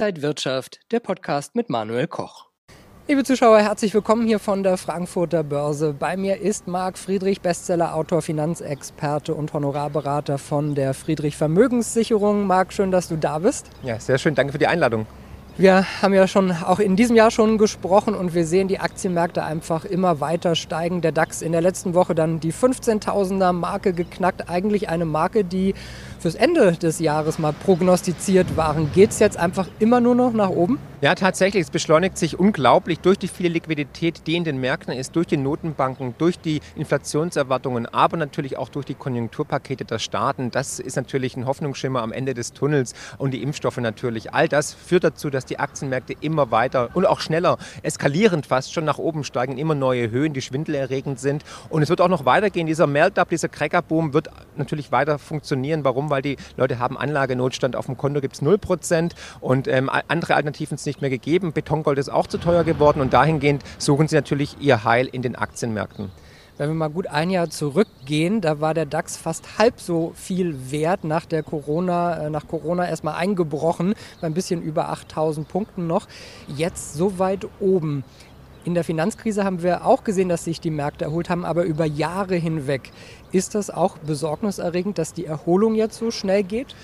Inside Wirtschaft, der Podcast mit Manuel Koch. Liebe Zuschauer, herzlich willkommen hier von der Frankfurter Börse. Bei mir ist Marc Friedrich, Bestseller-Autor, Finanzexperte und Honorarberater von der Friedrich Vermögenssicherung. Marc, schön, dass du da bist. Ja, sehr schön. Danke für die Einladung. Wir haben ja schon auch in diesem Jahr schon gesprochen und wir sehen die Aktienmärkte einfach immer weiter steigen. Der DAX in der letzten Woche dann die 15.000er Marke geknackt. Eigentlich eine Marke, die fürs Ende des Jahres mal prognostiziert waren. Geht es jetzt einfach immer nur noch nach oben? Ja, tatsächlich. Es beschleunigt sich unglaublich durch die viele Liquidität, die in den Märkten ist, durch die Notenbanken, durch die Inflationserwartungen, aber natürlich auch durch die Konjunkturpakete der Staaten. Das ist natürlich ein Hoffnungsschimmer am Ende des Tunnels und die Impfstoffe natürlich. All das führt dazu, dass die Aktienmärkte immer weiter und auch schneller, eskalierend fast schon nach oben steigen, immer neue Höhen, die schwindelerregend sind. Und es wird auch noch weitergehen. Dieser Melt-up, dieser Crackerboom wird natürlich weiter funktionieren. Warum? Weil die Leute haben Anlagenotstand. Auf dem Konto gibt es 0% und ähm, andere Alternativen sind nicht mehr gegeben. Betongold ist auch zu teuer geworden und dahingehend suchen sie natürlich ihr Heil in den Aktienmärkten. Wenn wir mal gut ein Jahr zurückgehen, da war der DAX fast halb so viel wert nach der Corona, äh, nach Corona erstmal eingebrochen, bei ein bisschen über 8000 Punkten noch. Jetzt so weit oben. In der Finanzkrise haben wir auch gesehen, dass sich die Märkte erholt haben, aber über Jahre hinweg. Ist das auch besorgniserregend, dass die Erholung jetzt so schnell geht?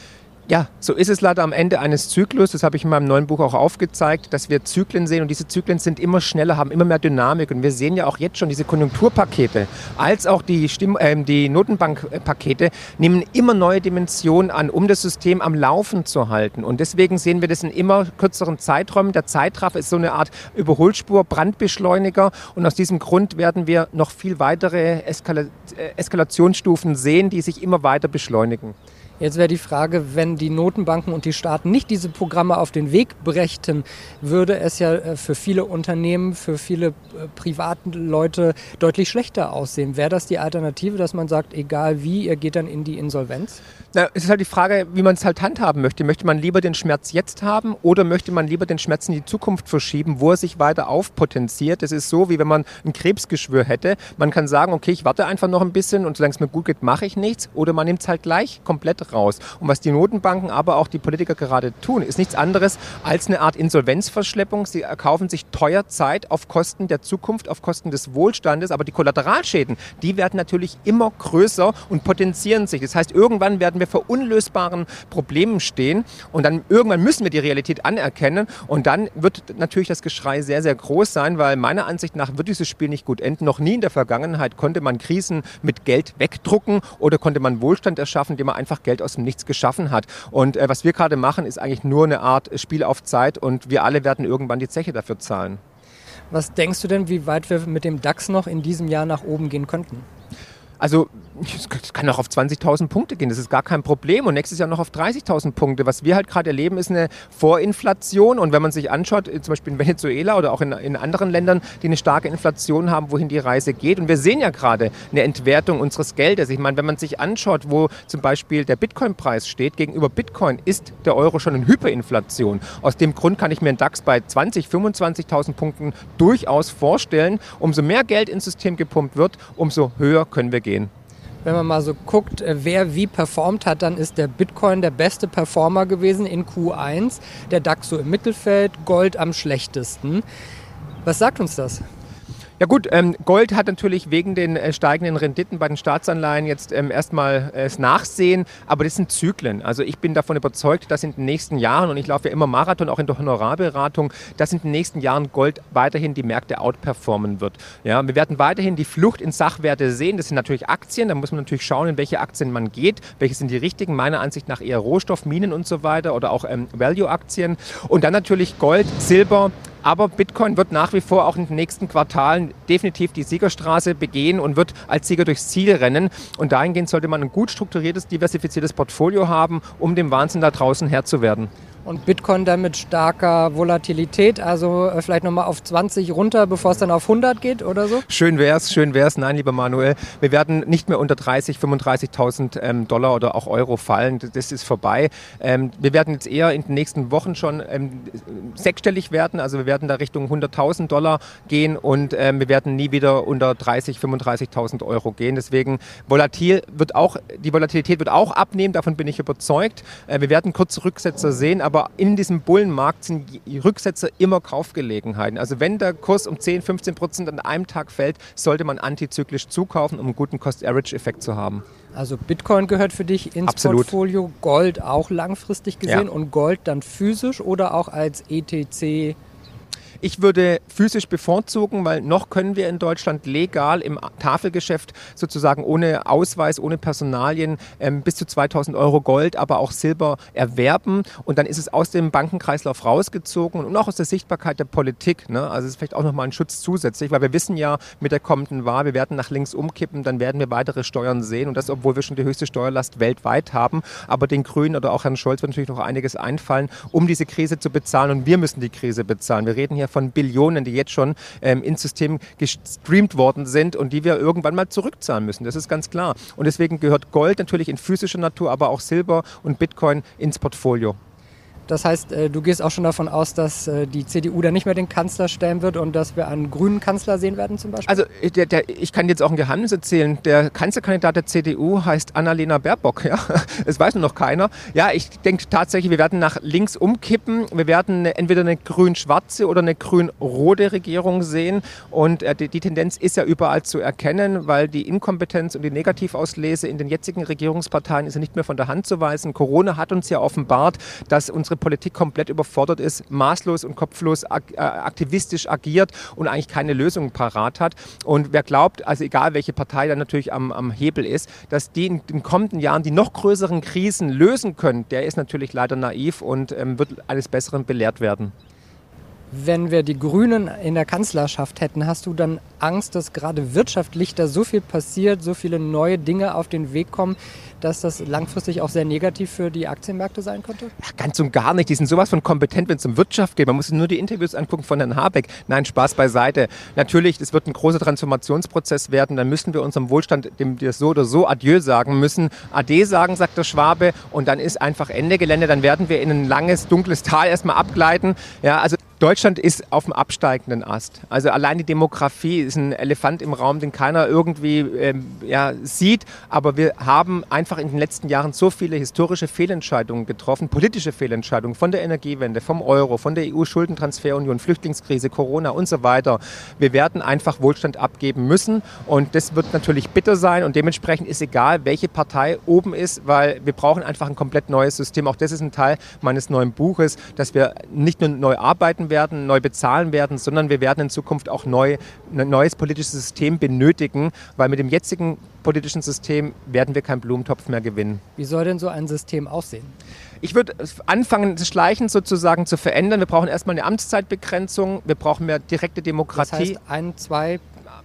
Ja, so ist es leider am Ende eines Zyklus. Das habe ich in meinem neuen Buch auch aufgezeigt, dass wir Zyklen sehen und diese Zyklen sind immer schneller, haben immer mehr Dynamik. Und wir sehen ja auch jetzt schon diese Konjunkturpakete als auch die, Stimm äh, die Notenbankpakete nehmen immer neue Dimensionen an, um das System am Laufen zu halten. Und deswegen sehen wir das in immer kürzeren Zeiträumen. Der Zeitraffer ist so eine Art Überholspur, Brandbeschleuniger. Und aus diesem Grund werden wir noch viel weitere Eskala äh, Eskalationsstufen sehen, die sich immer weiter beschleunigen. Jetzt wäre die Frage, wenn die Notenbanken und die Staaten nicht diese Programme auf den Weg brächten, würde es ja äh, für viele Unternehmen, für viele äh, privaten Leute deutlich schlechter aussehen. Wäre das die Alternative, dass man sagt, egal wie, ihr geht dann in die Insolvenz? Na, es ist halt die Frage, wie man es halt handhaben möchte. Möchte man lieber den Schmerz jetzt haben oder möchte man lieber den Schmerz in die Zukunft verschieben, wo er sich weiter aufpotenziert? Das ist so, wie wenn man ein Krebsgeschwür hätte. Man kann sagen, okay, ich warte einfach noch ein bisschen und solange es mir gut geht, mache ich nichts. Oder man nimmt es halt gleich komplett raus. Und was die Notenbanken, aber auch die Politiker gerade tun, ist nichts anderes als eine Art Insolvenzverschleppung. Sie erkaufen sich teuer Zeit auf Kosten der Zukunft, auf Kosten des Wohlstandes. Aber die Kollateralschäden, die werden natürlich immer größer und potenzieren sich. Das heißt, irgendwann werden wir vor unlösbaren Problemen stehen und dann irgendwann müssen wir die Realität anerkennen und dann wird natürlich das Geschrei sehr, sehr groß sein, weil meiner Ansicht nach wird dieses Spiel nicht gut enden. Noch nie in der Vergangenheit konnte man Krisen mit Geld wegdrucken oder konnte man Wohlstand erschaffen, indem man einfach Geld Geld aus dem Nichts geschaffen hat. Und äh, was wir gerade machen, ist eigentlich nur eine Art Spiel auf Zeit und wir alle werden irgendwann die Zeche dafür zahlen. Was denkst du denn, wie weit wir mit dem DAX noch in diesem Jahr nach oben gehen könnten? Also es kann auch auf 20.000 Punkte gehen, das ist gar kein Problem und nächstes Jahr noch auf 30.000 Punkte. Was wir halt gerade erleben, ist eine Vorinflation und wenn man sich anschaut, zum Beispiel in Venezuela oder auch in, in anderen Ländern, die eine starke Inflation haben, wohin die Reise geht und wir sehen ja gerade eine Entwertung unseres Geldes. Ich meine, wenn man sich anschaut, wo zum Beispiel der Bitcoin-Preis steht, gegenüber Bitcoin ist der Euro schon in Hyperinflation. Aus dem Grund kann ich mir einen DAX bei 20.000, 25.000 Punkten durchaus vorstellen. Umso mehr Geld ins System gepumpt wird, umso höher können wir gehen wenn man mal so guckt, äh, wer wie performt hat, dann ist der Bitcoin der beste Performer gewesen in Q1, der DAX so im Mittelfeld, Gold am schlechtesten. Was sagt uns das? Ja gut, ähm, Gold hat natürlich wegen den äh, steigenden Renditen bei den Staatsanleihen jetzt ähm, erstmal äh, das Nachsehen, aber das sind Zyklen. Also ich bin davon überzeugt, dass in den nächsten Jahren, und ich laufe ja immer Marathon, auch in der Honorarberatung, dass in den nächsten Jahren Gold weiterhin die Märkte outperformen wird. Ja, wir werden weiterhin die Flucht in Sachwerte sehen. Das sind natürlich Aktien, da muss man natürlich schauen, in welche Aktien man geht, welche sind die richtigen, meiner Ansicht nach eher Rohstoff, Minen und so weiter oder auch ähm, Value-Aktien. Und dann natürlich Gold, Silber, aber Bitcoin wird nach wie vor auch in den nächsten Quartalen definitiv die Siegerstraße begehen und wird als Sieger durchs Ziel rennen. Und dahingehend sollte man ein gut strukturiertes, diversifiziertes Portfolio haben, um dem Wahnsinn da draußen Herr zu werden und Bitcoin dann mit starker Volatilität, also äh, vielleicht nochmal auf 20 runter, bevor es dann auf 100 geht oder so? Schön wär's, schön wär's. Nein, lieber Manuel, wir werden nicht mehr unter 30, 35.000 ähm, Dollar oder auch Euro fallen. Das ist vorbei. Ähm, wir werden jetzt eher in den nächsten Wochen schon ähm, sechsstellig werden, also wir werden da Richtung 100.000 Dollar gehen und ähm, wir werden nie wieder unter 30, 35.000 Euro gehen. Deswegen volatil wird auch, die Volatilität wird auch abnehmen, davon bin ich überzeugt. Äh, wir werden kurze Rücksetzer sehen, aber aber in diesem Bullenmarkt sind Rücksetzer immer Kaufgelegenheiten. Also wenn der Kurs um 10, 15 Prozent an einem Tag fällt, sollte man antizyklisch zukaufen, um einen guten Cost-Average-Effekt zu haben. Also Bitcoin gehört für dich ins Absolut. Portfolio, Gold auch langfristig gesehen ja. und Gold dann physisch oder auch als ETC ich würde physisch bevorzugen, weil noch können wir in Deutschland legal im Tafelgeschäft sozusagen ohne Ausweis, ohne Personalien ähm, bis zu 2000 Euro Gold, aber auch Silber erwerben. Und dann ist es aus dem Bankenkreislauf rausgezogen und auch aus der Sichtbarkeit der Politik. Ne? Also es ist vielleicht auch nochmal ein Schutz zusätzlich, weil wir wissen ja mit der kommenden Wahl, wir werden nach links umkippen, dann werden wir weitere Steuern sehen. Und das, obwohl wir schon die höchste Steuerlast weltweit haben. Aber den Grünen oder auch Herrn Scholz wird natürlich noch einiges einfallen, um diese Krise zu bezahlen. Und wir müssen die Krise bezahlen. Wir reden hier von Billionen, die jetzt schon ähm, ins System gestreamt worden sind und die wir irgendwann mal zurückzahlen müssen. Das ist ganz klar. Und deswegen gehört Gold natürlich in physischer Natur, aber auch Silber und Bitcoin ins Portfolio. Das heißt, äh, du gehst auch schon davon aus, dass äh, die CDU dann nicht mehr den Kanzler stellen wird und dass wir einen grünen Kanzler sehen werden zum Beispiel? Also äh, der, der, ich kann jetzt auch ein Geheimnis erzählen. Der Kanzlerkandidat der CDU heißt Annalena Baerbock. Ja? Das weiß nur noch keiner. Ja, ich denke tatsächlich, wir werden nach links umkippen. Wir werden entweder eine grün-schwarze oder eine grün-rote Regierung sehen. Und die, die Tendenz ist ja überall zu erkennen, weil die Inkompetenz und die Negativauslese in den jetzigen Regierungsparteien ist ja nicht mehr von der Hand zu weisen. Corona hat uns ja offenbart, dass unsere unsere Politik komplett überfordert ist, maßlos und kopflos äh, aktivistisch agiert und eigentlich keine Lösung parat hat. Und wer glaubt, also egal welche Partei dann natürlich am, am Hebel ist, dass die in den kommenden Jahren die noch größeren Krisen lösen können, der ist natürlich leider naiv und ähm, wird eines Besseren belehrt werden. Wenn wir die Grünen in der Kanzlerschaft hätten, hast du dann Angst, dass gerade wirtschaftlich da so viel passiert, so viele neue Dinge auf den Weg kommen, dass das langfristig auch sehr negativ für die Aktienmärkte sein könnte? Ja, ganz und gar nicht. Die sind sowas von kompetent, wenn es um Wirtschaft geht. Man muss nur die Interviews angucken von Herrn Habeck. Nein, Spaß beiseite. Natürlich, es wird ein großer Transformationsprozess werden. Dann müssen wir unserem Wohlstand, dem wir so oder so Adieu sagen müssen, Ade sagen, sagt der Schwabe. Und dann ist einfach Ende Gelände. Dann werden wir in ein langes, dunkles Tal erstmal abgleiten. Ja, also Deutschland ist auf dem absteigenden Ast. Also allein die Demografie ist ein Elefant im Raum, den keiner irgendwie ähm, ja, sieht. Aber wir haben einfach in den letzten Jahren so viele historische Fehlentscheidungen getroffen, politische Fehlentscheidungen von der Energiewende, vom Euro, von der EU-Schuldentransferunion, Flüchtlingskrise, Corona und so weiter. Wir werden einfach Wohlstand abgeben müssen und das wird natürlich bitter sein und dementsprechend ist egal, welche Partei oben ist, weil wir brauchen einfach ein komplett neues System. Auch das ist ein Teil meines neuen Buches, dass wir nicht nur neu arbeiten werden, neu bezahlen werden, sondern wir werden in Zukunft auch neu, ein neues politisches System benötigen, weil mit dem jetzigen politischen System werden wir keinen Blumentopf mehr gewinnen. Wie soll denn so ein System aussehen? Ich würde anfangen, das Schleichen sozusagen zu verändern. Wir brauchen erstmal eine Amtszeitbegrenzung, wir brauchen mehr direkte Demokratie. Das heißt, ein, zwei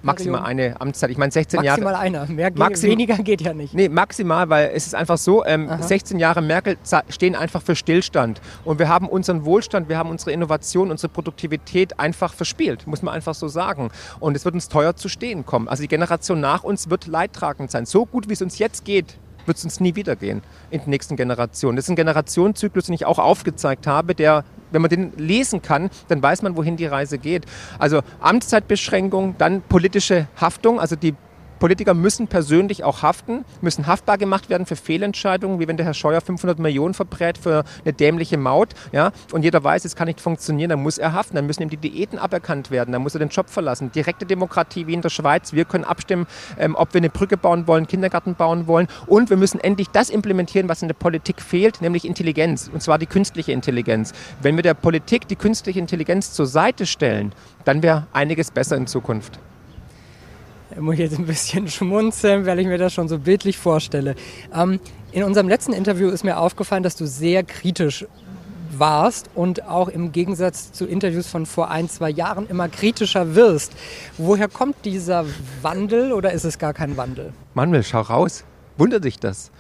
maximal eine Amtszeit. Ich meine 16 maximal Jahre. Maximal einer. Mehr Maxim weniger geht ja nicht. Nee, maximal, weil es ist einfach so, ähm, 16 Jahre Merkel stehen einfach für Stillstand. Und wir haben unseren Wohlstand, wir haben unsere Innovation, unsere Produktivität einfach verspielt, muss man einfach so sagen. Und es wird uns teuer zu stehen kommen. Also die Generation nach uns wird leidtragend sein. So gut, wie es uns jetzt geht, wird es uns nie wieder gehen in den nächsten Generationen. Das ist ein Generationszyklus, den ich auch aufgezeigt habe, der wenn man den lesen kann, dann weiß man, wohin die Reise geht. Also Amtszeitbeschränkung, dann politische Haftung, also die Politiker müssen persönlich auch haften, müssen haftbar gemacht werden für Fehlentscheidungen, wie wenn der Herr Scheuer 500 Millionen verbrät für eine dämliche Maut. Ja? Und jeder weiß, es kann nicht funktionieren, dann muss er haften, dann müssen ihm die Diäten aberkannt werden, dann muss er den Job verlassen. Direkte Demokratie wie in der Schweiz. Wir können abstimmen, ähm, ob wir eine Brücke bauen wollen, Kindergarten bauen wollen. Und wir müssen endlich das implementieren, was in der Politik fehlt, nämlich Intelligenz. Und zwar die künstliche Intelligenz. Wenn wir der Politik die künstliche Intelligenz zur Seite stellen, dann wäre einiges besser in Zukunft. Ich muss jetzt ein bisschen schmunzeln, weil ich mir das schon so bildlich vorstelle. Ähm, in unserem letzten Interview ist mir aufgefallen, dass du sehr kritisch warst und auch im Gegensatz zu Interviews von vor ein, zwei Jahren immer kritischer wirst. Woher kommt dieser Wandel oder ist es gar kein Wandel? Manuel, schau raus. Wundert dich das?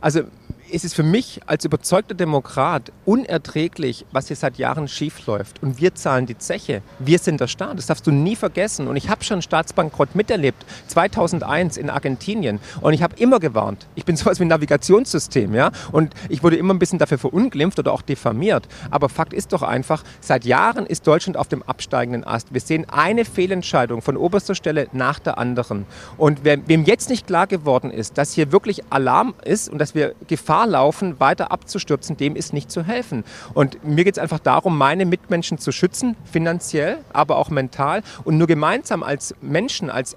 Also ist es für mich als überzeugter Demokrat unerträglich, was hier seit Jahren schiefläuft. Und wir zahlen die Zeche. Wir sind der Staat. Das darfst du nie vergessen. Und ich habe schon Staatsbankrott miterlebt. 2001 in Argentinien. Und ich habe immer gewarnt. Ich bin sowas wie ein Navigationssystem. Ja? Und ich wurde immer ein bisschen dafür verunglimpft oder auch diffamiert. Aber Fakt ist doch einfach, seit Jahren ist Deutschland auf dem absteigenden Ast. Wir sehen eine Fehlentscheidung von oberster Stelle nach der anderen. Und wem jetzt nicht klar geworden ist, dass hier wirklich Alarm ist und dass wir Gefahr Gefahr laufen, weiter abzustürzen, dem ist nicht zu helfen. Und mir geht es einfach darum, meine Mitmenschen zu schützen, finanziell, aber auch mental. Und nur gemeinsam als Menschen, als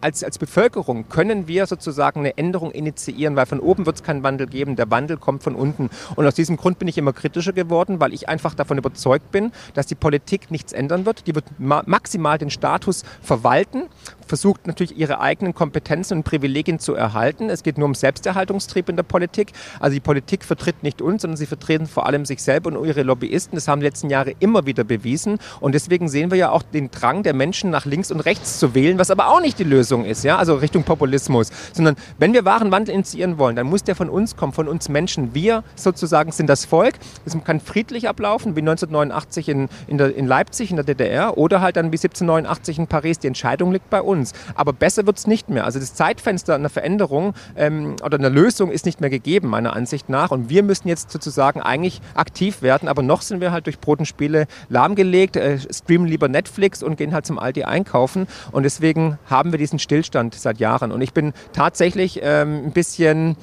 als, als Bevölkerung können wir sozusagen eine Änderung initiieren, weil von oben wird es keinen Wandel geben, der Wandel kommt von unten. Und aus diesem Grund bin ich immer kritischer geworden, weil ich einfach davon überzeugt bin, dass die Politik nichts ändern wird. Die wird ma maximal den Status verwalten, versucht natürlich ihre eigenen Kompetenzen und Privilegien zu erhalten. Es geht nur um Selbsterhaltungstrieb in der Politik. Also die Politik vertritt nicht uns, sondern sie vertreten vor allem sich selber und ihre Lobbyisten. Das haben die letzten Jahre immer wieder bewiesen. Und deswegen sehen wir ja auch den Drang der Menschen nach links und rechts zu wählen, was aber auch nicht die Lösung ist, ja, also Richtung Populismus, sondern wenn wir wahren Wandel initiieren wollen, dann muss der von uns kommen, von uns Menschen. Wir sozusagen sind das Volk. Es kann friedlich ablaufen, wie 1989 in, in, der, in Leipzig, in der DDR, oder halt dann wie 1789 in Paris. Die Entscheidung liegt bei uns. Aber besser wird es nicht mehr. Also das Zeitfenster einer Veränderung ähm, oder einer Lösung ist nicht mehr gegeben, meiner Ansicht nach. Und wir müssen jetzt sozusagen eigentlich aktiv werden. Aber noch sind wir halt durch Brot und Spiele lahmgelegt, äh, streamen lieber Netflix und gehen halt zum Aldi einkaufen. Und deswegen haben wir diesen Stillstand seit Jahren. Und ich bin tatsächlich ähm, ein bisschen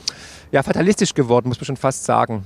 ja, fatalistisch geworden, muss man schon fast sagen.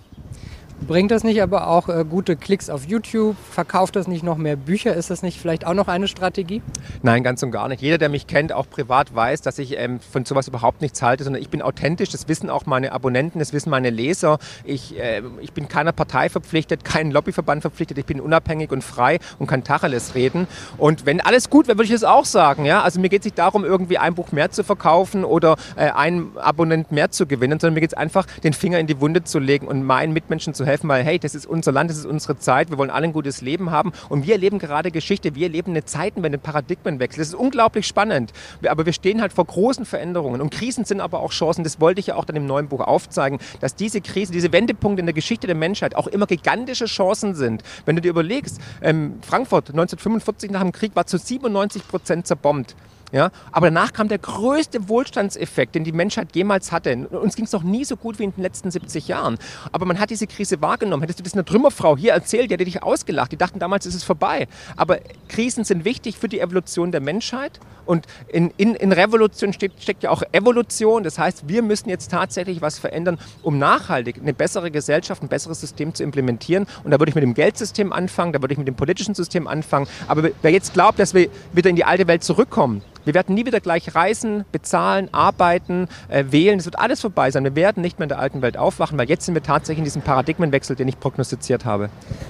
Bringt das nicht aber auch äh, gute Klicks auf YouTube? Verkauft das nicht noch mehr Bücher? Ist das nicht vielleicht auch noch eine Strategie? Nein, ganz und gar nicht. Jeder, der mich kennt, auch privat, weiß, dass ich ähm, von sowas überhaupt nichts halte, sondern ich bin authentisch. Das wissen auch meine Abonnenten, das wissen meine Leser. Ich, äh, ich bin keiner Partei verpflichtet, keinem Lobbyverband verpflichtet. Ich bin unabhängig und frei und kann Tacheles reden. Und wenn alles gut wäre, würde ich es auch sagen. Ja? Also mir geht es nicht darum, irgendwie ein Buch mehr zu verkaufen oder äh, einen Abonnent mehr zu gewinnen, sondern mir geht es einfach, den Finger in die Wunde zu legen und meinen Mitmenschen zu helfen helfen, weil hey, das ist unser Land, das ist unsere Zeit, wir wollen alle ein gutes Leben haben und wir erleben gerade Geschichte, wir erleben eine Zeitenwende, einen Paradigmenwechsel. Das ist unglaublich spannend, aber wir stehen halt vor großen Veränderungen und Krisen sind aber auch Chancen. Das wollte ich ja auch dann im neuen Buch aufzeigen, dass diese Krise, diese Wendepunkte in der Geschichte der Menschheit auch immer gigantische Chancen sind. Wenn du dir überlegst, ähm, Frankfurt 1945 nach dem Krieg war zu 97 Prozent zerbombt. Ja? Aber danach kam der größte Wohlstandseffekt, den die Menschheit jemals hatte. Uns ging es noch nie so gut wie in den letzten 70 Jahren. Aber man hat diese Krise wahrgenommen. Hättest du das einer Trümmerfrau hier erzählt, die hätte dich ausgelacht. Die dachten damals, ist es vorbei. Aber Krisen sind wichtig für die Evolution der Menschheit. Und in, in, in Revolution steckt, steckt ja auch Evolution. Das heißt, wir müssen jetzt tatsächlich was verändern, um nachhaltig eine bessere Gesellschaft, ein besseres System zu implementieren. Und da würde ich mit dem Geldsystem anfangen, da würde ich mit dem politischen System anfangen. Aber wer jetzt glaubt, dass wir wieder in die alte Welt zurückkommen, wir werden nie wieder gleich reisen, bezahlen, arbeiten, äh, wählen. Es wird alles vorbei sein. Wir werden nicht mehr in der alten Welt aufwachen, weil jetzt sind wir tatsächlich in diesem Paradigmenwechsel, den ich prognostiziert habe.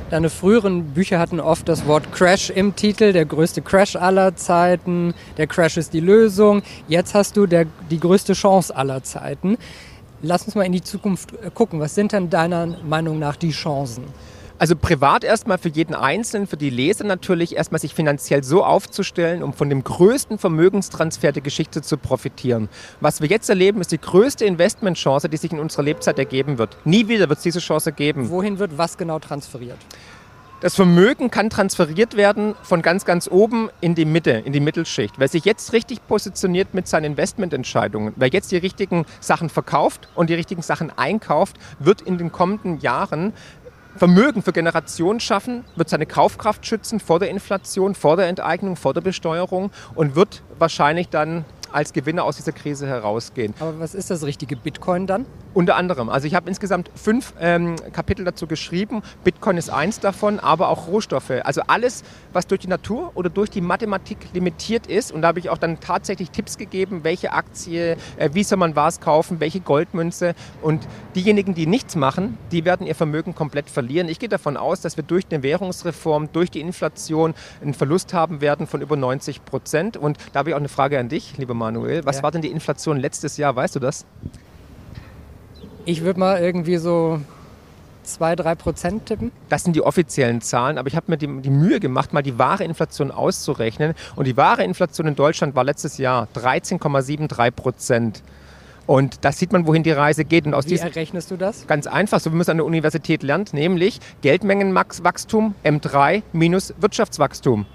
Deine früheren Bücher hatten oft das Wort Crash im Titel, der größte Crash aller Zeiten, der Crash ist die Lösung. Jetzt hast du der, die größte Chance aller Zeiten. Lass uns mal in die Zukunft äh, gucken. Was sind denn deiner Meinung nach die Chancen? Also privat erstmal für jeden Einzelnen, für die Leser natürlich erstmal sich finanziell so aufzustellen, um von dem größten Vermögenstransfer der Geschichte zu profitieren. Was wir jetzt erleben, ist die größte Investmentchance, die sich in unserer Lebzeit ergeben wird. Nie wieder wird es diese Chance geben. Wohin wird was genau transferiert? Das Vermögen kann transferiert werden von ganz, ganz oben in die Mitte, in die Mittelschicht. Wer sich jetzt richtig positioniert mit seinen Investmententscheidungen, wer jetzt die richtigen Sachen verkauft und die richtigen Sachen einkauft, wird in den kommenden Jahren Vermögen für Generationen schaffen, wird seine Kaufkraft schützen vor der Inflation, vor der Enteignung, vor der Besteuerung und wird wahrscheinlich dann als Gewinner aus dieser Krise herausgehen. Aber was ist das richtige Bitcoin dann? Unter anderem. Also ich habe insgesamt fünf ähm, Kapitel dazu geschrieben. Bitcoin ist eins davon, aber auch Rohstoffe. Also alles, was durch die Natur oder durch die Mathematik limitiert ist. Und da habe ich auch dann tatsächlich Tipps gegeben, welche Aktie, äh, wie soll man was kaufen, welche Goldmünze. Und diejenigen, die nichts machen, die werden ihr Vermögen komplett verlieren. Ich gehe davon aus, dass wir durch eine Währungsreform, durch die Inflation einen Verlust haben werden von über 90 Prozent. Und da habe ich auch eine Frage an dich, lieber Manuel. Was ja. war denn die Inflation letztes Jahr? Weißt du das? Ich würde mal irgendwie so 2, 3 Prozent tippen. Das sind die offiziellen Zahlen, aber ich habe mir die, die, Mühe gemacht, mal die wahre Inflation auszurechnen. Und die wahre Inflation in Deutschland war letztes Jahr 13,73 Prozent. Und da sieht man, wohin die Reise geht. Und aus Wie errechnest du das? Ganz einfach, so wie man es an der Universität lernt, nämlich Geldmengenwachstum M3 minus Wirtschaftswachstum.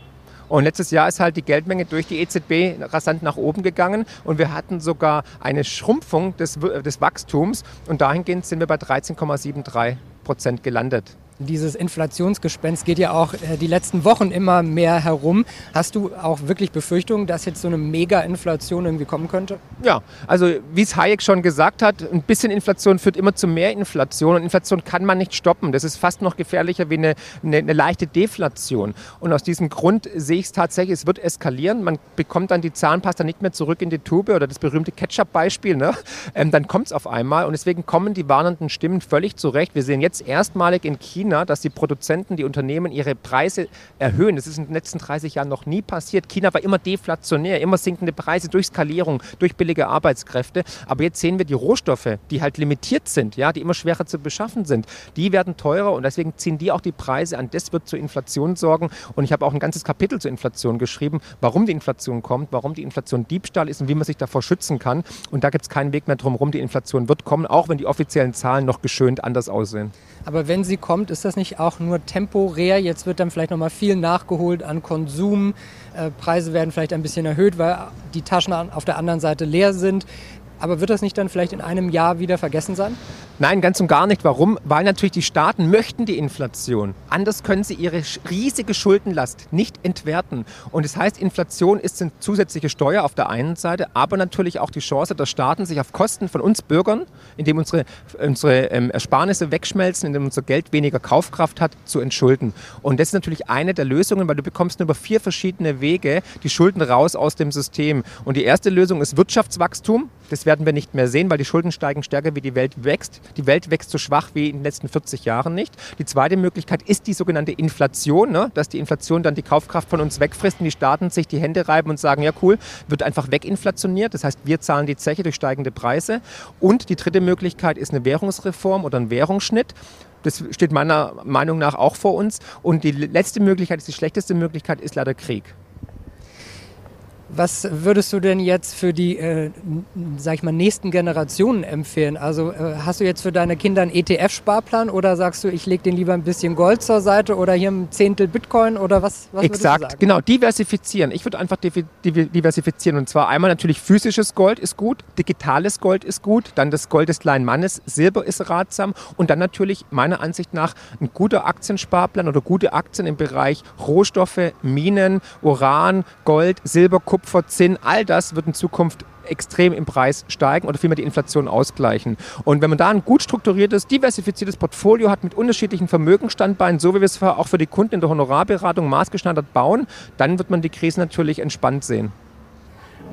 Und letztes Jahr ist halt die Geldmenge durch die EZB rasant nach oben gegangen und wir hatten sogar eine Schrumpfung des, des Wachstums und dahingehend sind wir bei 13,73 Prozent gelandet. Dieses Inflationsgespenst geht ja auch äh, die letzten Wochen immer mehr herum. Hast du auch wirklich Befürchtungen, dass jetzt so eine Mega-Inflation irgendwie kommen könnte? Ja, also wie es Hayek schon gesagt hat, ein bisschen Inflation führt immer zu mehr Inflation und Inflation kann man nicht stoppen. Das ist fast noch gefährlicher wie eine, eine, eine leichte Deflation. Und aus diesem Grund sehe ich es tatsächlich, es wird eskalieren. Man bekommt dann die Zahnpasta nicht mehr zurück in die Tube oder das berühmte Ketchup-Beispiel. Ne? Ähm, dann kommt es auf einmal und deswegen kommen die warnenden Stimmen völlig zurecht. Wir sehen jetzt erstmalig in China, China, dass die Produzenten, die Unternehmen ihre Preise erhöhen. Das ist in den letzten 30 Jahren noch nie passiert. China war immer deflationär, immer sinkende Preise durch Skalierung, durch billige Arbeitskräfte. Aber jetzt sehen wir die Rohstoffe, die halt limitiert sind, ja, die immer schwerer zu beschaffen sind, die werden teurer und deswegen ziehen die auch die Preise an. Das wird zur Inflation sorgen. Und ich habe auch ein ganzes Kapitel zur Inflation geschrieben, warum die Inflation kommt, warum die Inflation Diebstahl ist und wie man sich davor schützen kann. Und da gibt es keinen Weg mehr drum herum. Die Inflation wird kommen, auch wenn die offiziellen Zahlen noch geschönt anders aussehen. Aber wenn sie kommt, ist das nicht auch nur temporär? Jetzt wird dann vielleicht noch mal viel nachgeholt an Konsum. Äh, Preise werden vielleicht ein bisschen erhöht, weil die Taschen auf der anderen Seite leer sind. Aber wird das nicht dann vielleicht in einem Jahr wieder vergessen sein? Nein, ganz und gar nicht. Warum? Weil natürlich die Staaten möchten die Inflation. Anders können sie ihre riesige Schuldenlast nicht entwerten. Und das heißt, Inflation ist eine zusätzliche Steuer auf der einen Seite, aber natürlich auch die Chance, dass Staaten sich auf Kosten von uns Bürgern, indem unsere, unsere ähm, Ersparnisse wegschmelzen, indem unser Geld weniger Kaufkraft hat, zu entschulden. Und das ist natürlich eine der Lösungen, weil du bekommst nur über vier verschiedene Wege die Schulden raus aus dem System. Und die erste Lösung ist Wirtschaftswachstum. Das werden wir nicht mehr sehen, weil die Schulden steigen stärker, wie die Welt wächst. Die Welt wächst so schwach wie in den letzten 40 Jahren nicht. Die zweite Möglichkeit ist die sogenannte Inflation, ne? dass die Inflation dann die Kaufkraft von uns wegfrisst und die Staaten sich die Hände reiben und sagen, ja cool, wird einfach weginflationiert. Das heißt, wir zahlen die Zeche durch steigende Preise. Und die dritte Möglichkeit ist eine Währungsreform oder ein Währungsschnitt. Das steht meiner Meinung nach auch vor uns. Und die letzte Möglichkeit, ist die schlechteste Möglichkeit, ist leider Krieg. Was würdest du denn jetzt für die, äh, sag ich mal, nächsten Generationen empfehlen? Also äh, hast du jetzt für deine Kinder einen ETF-Sparplan oder sagst du, ich lege den lieber ein bisschen Gold zur Seite oder hier ein Zehntel Bitcoin oder was? was Exakt, genau, diversifizieren. Ich würde einfach diversifizieren und zwar einmal natürlich physisches Gold ist gut, digitales Gold ist gut, dann das Gold des kleinen Mannes, Silber ist ratsam und dann natürlich meiner Ansicht nach ein guter Aktiensparplan oder gute Aktien im Bereich Rohstoffe, Minen, Uran, Gold, Silber, Kupfer Kupfer, Zinn, all das wird in Zukunft extrem im Preis steigen oder vielmehr die Inflation ausgleichen. Und wenn man da ein gut strukturiertes, diversifiziertes Portfolio hat mit unterschiedlichen Vermögensstandbeinen, so wie wir es auch für die Kunden in der Honorarberatung maßgeschneidert bauen, dann wird man die Krise natürlich entspannt sehen.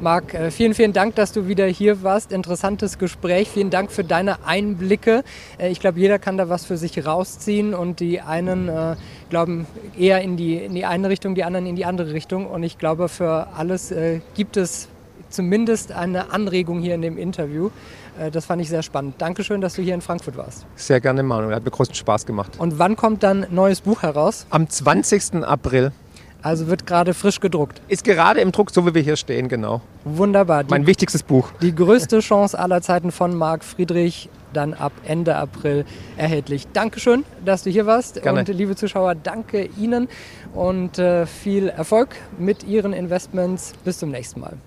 Marc, äh, vielen, vielen Dank, dass du wieder hier warst. Interessantes Gespräch. Vielen Dank für deine Einblicke. Äh, ich glaube, jeder kann da was für sich rausziehen und die einen äh, glauben eher in die, in die eine Richtung, die anderen in die andere Richtung. Und ich glaube, für alles äh, gibt es zumindest eine Anregung hier in dem Interview. Äh, das fand ich sehr spannend. Dankeschön, dass du hier in Frankfurt warst. Sehr gerne, Manuel. Hat mir großen Spaß gemacht. Und wann kommt dann ein neues Buch heraus? Am 20. April. Also wird gerade frisch gedruckt. Ist gerade im Druck, so wie wir hier stehen, genau. Wunderbar. Die, mein wichtigstes Buch. Die größte Chance aller Zeiten von Marc Friedrich, dann ab Ende April erhältlich. Dankeschön, dass du hier warst. Gerne. Und liebe Zuschauer, danke Ihnen und äh, viel Erfolg mit Ihren Investments. Bis zum nächsten Mal.